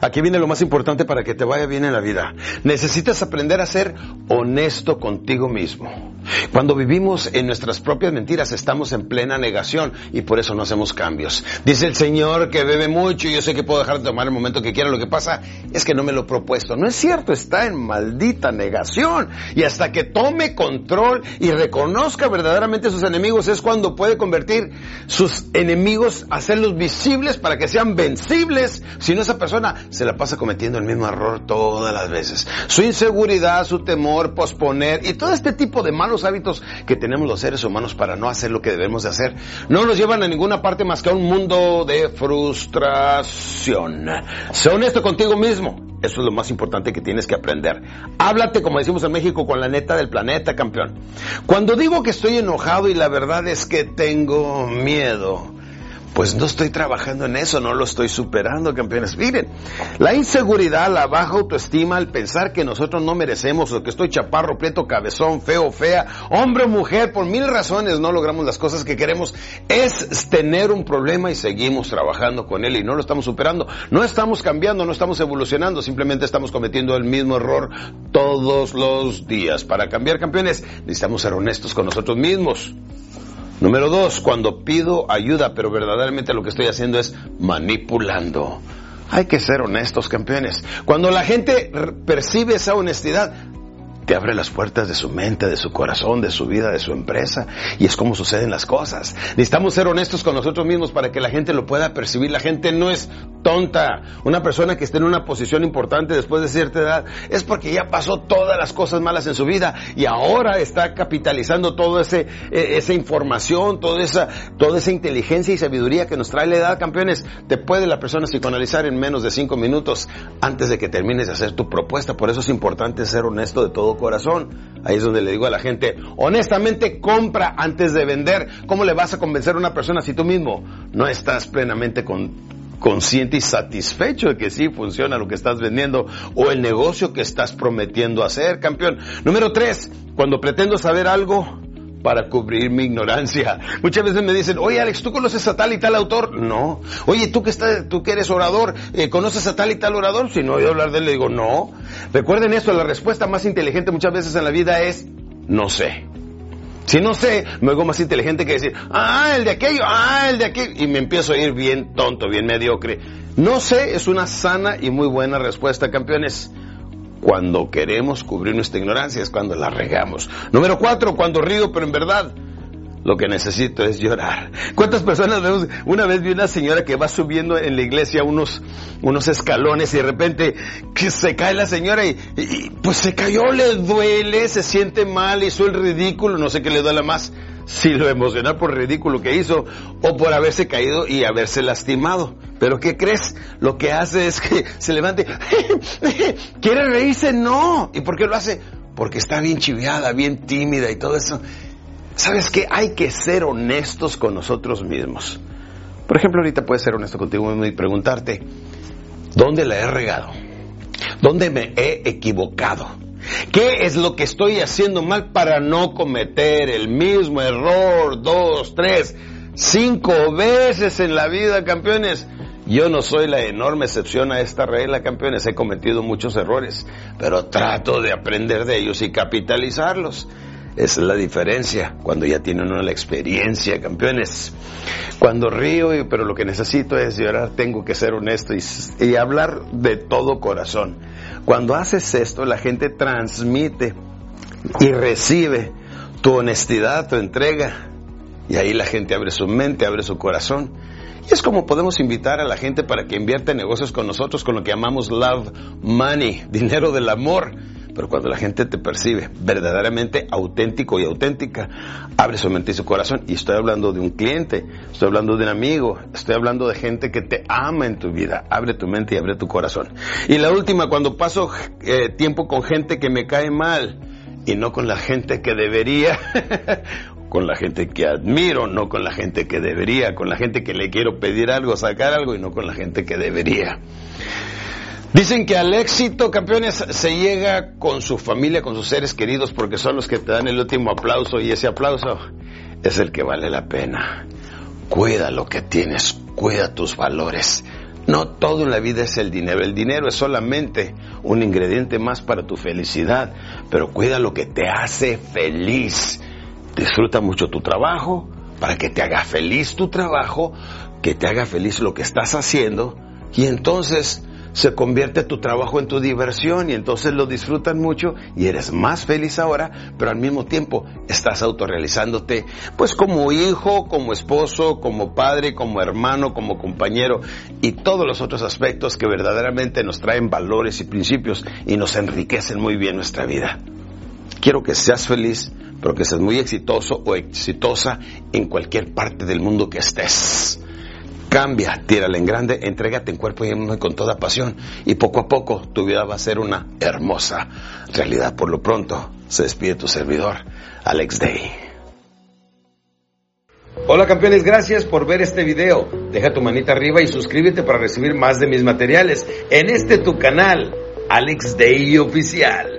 Aquí viene lo más importante para que te vaya bien en la vida. Necesitas aprender a ser honesto contigo mismo. Cuando vivimos en nuestras propias mentiras estamos en plena negación y por eso no hacemos cambios. Dice el Señor que bebe mucho y yo sé que puedo dejar de tomar el momento que quiera. Lo que pasa es que no me lo he propuesto. No es cierto, está en maldita negación. Y hasta que tome control y reconozca verdaderamente sus enemigos es cuando puede convertir sus enemigos, hacerlos visibles para que sean vencibles. Si no, esa persona se la pasa cometiendo el mismo error todas las veces. Su inseguridad, su temor, posponer y todo este tipo de malos hábitos que tenemos los seres humanos para no hacer lo que debemos de hacer no nos llevan a ninguna parte más que a un mundo de frustración. Sé honesto contigo mismo. Eso es lo más importante que tienes que aprender. Háblate, como decimos en México, con la neta del planeta, campeón. Cuando digo que estoy enojado y la verdad es que tengo miedo, pues no estoy trabajando en eso, no lo estoy superando, campeones. Miren, la inseguridad, la baja autoestima, el pensar que nosotros no merecemos o que estoy chaparro, prieto, cabezón, feo, fea, hombre o mujer, por mil razones no logramos las cosas que queremos, es tener un problema y seguimos trabajando con él y no lo estamos superando. No estamos cambiando, no estamos evolucionando, simplemente estamos cometiendo el mismo error todos los días. Para cambiar, campeones, necesitamos ser honestos con nosotros mismos. Número dos, cuando pido ayuda, pero verdaderamente lo que estoy haciendo es manipulando. Hay que ser honestos, campeones. Cuando la gente percibe esa honestidad, te abre las puertas de su mente, de su corazón, de su vida, de su empresa. Y es como suceden las cosas. Necesitamos ser honestos con nosotros mismos para que la gente lo pueda percibir. La gente no es tonta. Una persona que esté en una posición importante después de cierta edad es porque ya pasó todas las cosas malas en su vida y ahora está capitalizando toda e, esa información, toda esa, toda esa inteligencia y sabiduría que nos trae la edad, campeones. Te puede la persona psicoanalizar en menos de cinco minutos antes de que termines de hacer tu propuesta. Por eso es importante ser honesto de todo corazón. Ahí es donde le digo a la gente, honestamente compra antes de vender. ¿Cómo le vas a convencer a una persona si tú mismo no estás plenamente consciente y satisfecho de que sí funciona lo que estás vendiendo o el negocio que estás prometiendo hacer, campeón? Número tres, cuando pretendo saber algo, para cubrir mi ignorancia. Muchas veces me dicen, oye Alex, ¿tú conoces a tal y tal autor? No. Oye, ¿tú que, estás, tú que eres orador, eh, ¿conoces a tal y tal orador? Si no oído hablar de él, le digo, no. Recuerden esto, la respuesta más inteligente muchas veces en la vida es, no sé. Si no sé, me hago más inteligente que decir, ah, el de aquello, ah, el de aquello, y me empiezo a ir bien tonto, bien mediocre. No sé es una sana y muy buena respuesta, campeones. Cuando queremos cubrir nuestra ignorancia es cuando la regamos. Número cuatro, cuando río, pero en verdad lo que necesito es llorar. ¿Cuántas personas vemos? Una vez vi una señora que va subiendo en la iglesia unos, unos escalones y de repente se cae la señora y, pues se cayó, le duele, se siente mal, hizo el ridículo, no sé qué le duele más si lo emocional por ridículo que hizo o por haberse caído y haberse lastimado. Pero ¿qué crees? Lo que hace es que se levante, quiere reírse, no. ¿Y por qué lo hace? Porque está bien chiviada, bien tímida y todo eso. ¿Sabes qué? Hay que ser honestos con nosotros mismos. Por ejemplo, ahorita puedes ser honesto contigo mismo y preguntarte, ¿dónde la he regado? ¿Dónde me he equivocado? ¿Qué es lo que estoy haciendo mal para no cometer el mismo error dos, tres, cinco veces en la vida, campeones? Yo no soy la enorme excepción a esta regla, campeones. He cometido muchos errores, pero trato de aprender de ellos y capitalizarlos. Esa es la diferencia cuando ya tienen una la experiencia, campeones. Cuando río, pero lo que necesito es llorar, tengo que ser honesto y, y hablar de todo corazón. Cuando haces esto, la gente transmite y recibe tu honestidad, tu entrega. Y ahí la gente abre su mente, abre su corazón. Y es como podemos invitar a la gente para que invierta en negocios con nosotros con lo que llamamos love money, dinero del amor. Pero cuando la gente te percibe verdaderamente auténtico y auténtica, abre su mente y su corazón. Y estoy hablando de un cliente, estoy hablando de un amigo, estoy hablando de gente que te ama en tu vida. Abre tu mente y abre tu corazón. Y la última, cuando paso eh, tiempo con gente que me cae mal y no con la gente que debería, con la gente que admiro, no con la gente que debería, con la gente que le quiero pedir algo, sacar algo y no con la gente que debería. Dicen que al éxito, campeones, se llega con su familia, con sus seres queridos, porque son los que te dan el último aplauso y ese aplauso es el que vale la pena. Cuida lo que tienes, cuida tus valores. No todo en la vida es el dinero. El dinero es solamente un ingrediente más para tu felicidad. Pero cuida lo que te hace feliz. Disfruta mucho tu trabajo para que te haga feliz tu trabajo, que te haga feliz lo que estás haciendo. Y entonces se convierte tu trabajo en tu diversión y entonces lo disfrutan mucho y eres más feliz ahora, pero al mismo tiempo estás autorrealizándote pues como hijo, como esposo, como padre, como hermano, como compañero y todos los otros aspectos que verdaderamente nos traen valores y principios y nos enriquecen muy bien nuestra vida. Quiero que seas feliz, pero que seas muy exitoso o exitosa en cualquier parte del mundo que estés. Cambia, tírale en grande, entrégate en cuerpo y alma con toda pasión y poco a poco tu vida va a ser una hermosa realidad. Por lo pronto, se despide tu servidor, Alex Day. Hola campeones, gracias por ver este video. Deja tu manita arriba y suscríbete para recibir más de mis materiales en este tu canal, Alex Day Oficial.